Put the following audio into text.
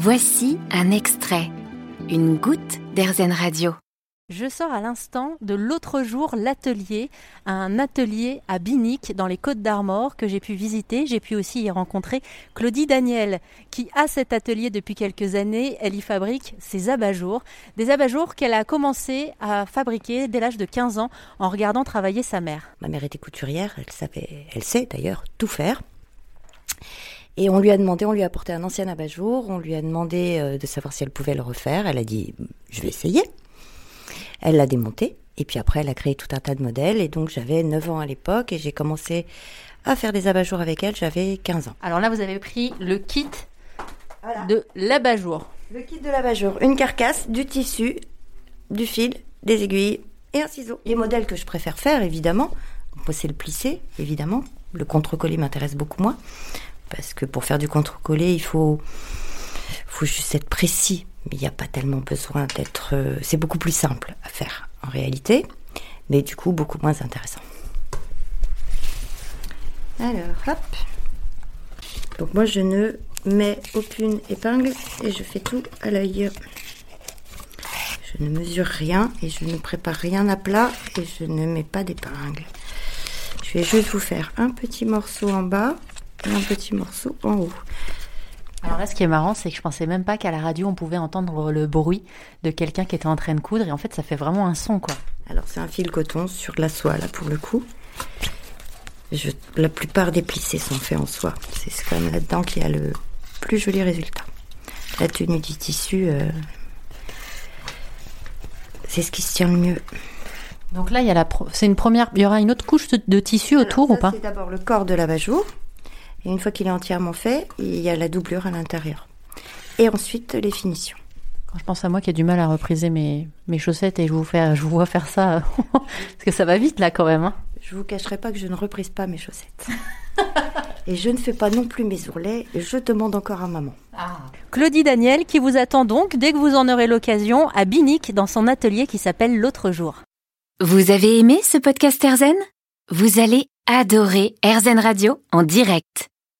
Voici un extrait, une goutte d'Airzen Radio. Je sors à l'instant de l'autre jour l'atelier, un atelier à Binic dans les Côtes d'Armor que j'ai pu visiter. J'ai pu aussi y rencontrer Claudie Daniel qui a cet atelier depuis quelques années. Elle y fabrique ses abat-jours, des abat-jours qu'elle a commencé à fabriquer dès l'âge de 15 ans en regardant travailler sa mère. Ma mère était couturière, elle savait, elle sait d'ailleurs tout faire. Et on lui a demandé, on lui a apporté un ancien abat-jour, on lui a demandé euh, de savoir si elle pouvait le refaire. Elle a dit, je vais essayer. Elle l'a démonté. Et puis après, elle a créé tout un tas de modèles. Et donc, j'avais 9 ans à l'époque et j'ai commencé à faire des abat-jours avec elle. J'avais 15 ans. Alors là, vous avez pris le kit de l'abat-jour. Le kit de l'abat-jour. Une carcasse, du tissu, du fil, des aiguilles et un ciseau. Les modèles que je préfère faire, évidemment, moi, c'est le plissé, évidemment. Le contre-collé m'intéresse beaucoup moins. Parce que pour faire du contre-collé, il faut, faut juste être précis il n'y a pas tellement besoin d'être. Euh, c'est beaucoup plus simple à faire en réalité, mais du coup beaucoup moins intéressant. Alors, hop. Donc moi je ne mets aucune épingle et je fais tout à l'œil. Je ne mesure rien et je ne prépare rien à plat et je ne mets pas d'épingle. Je vais juste vous faire un petit morceau en bas un petit morceau en haut. Alors là, ce qui est marrant, c'est que je pensais même pas qu'à la radio, on pouvait entendre le bruit de quelqu'un qui était en train de coudre. Et en fait, ça fait vraiment un son, quoi. Alors, c'est un fil coton sur la soie, là, pour le coup. la plupart des plissés sont faits en soie. C'est quand même là-dedans qu'il y a le plus joli résultat. La tenue du tissu, euh, c'est ce qui se tient le mieux. Donc là, il y a la, c'est une première, il y aura une autre couche de, tissu autour ou pas? C'est d'abord le corps de la bajour. Et une fois qu'il est entièrement fait, il y a la doublure à l'intérieur. Et ensuite, les finitions. Quand je pense à moi qui ai du mal à repriser mes, mes chaussettes et je vous, fais, je vous vois faire ça, parce que ça va vite là quand même. Hein. Je vous cacherai pas que je ne reprise pas mes chaussettes. et je ne fais pas non plus mes ourlets, je demande encore à maman. Ah. Claudie Daniel qui vous attend donc, dès que vous en aurez l'occasion, à Binic dans son atelier qui s'appelle L'autre jour. Vous avez aimé ce podcast Erzen Vous allez adorer Erzen Radio en direct.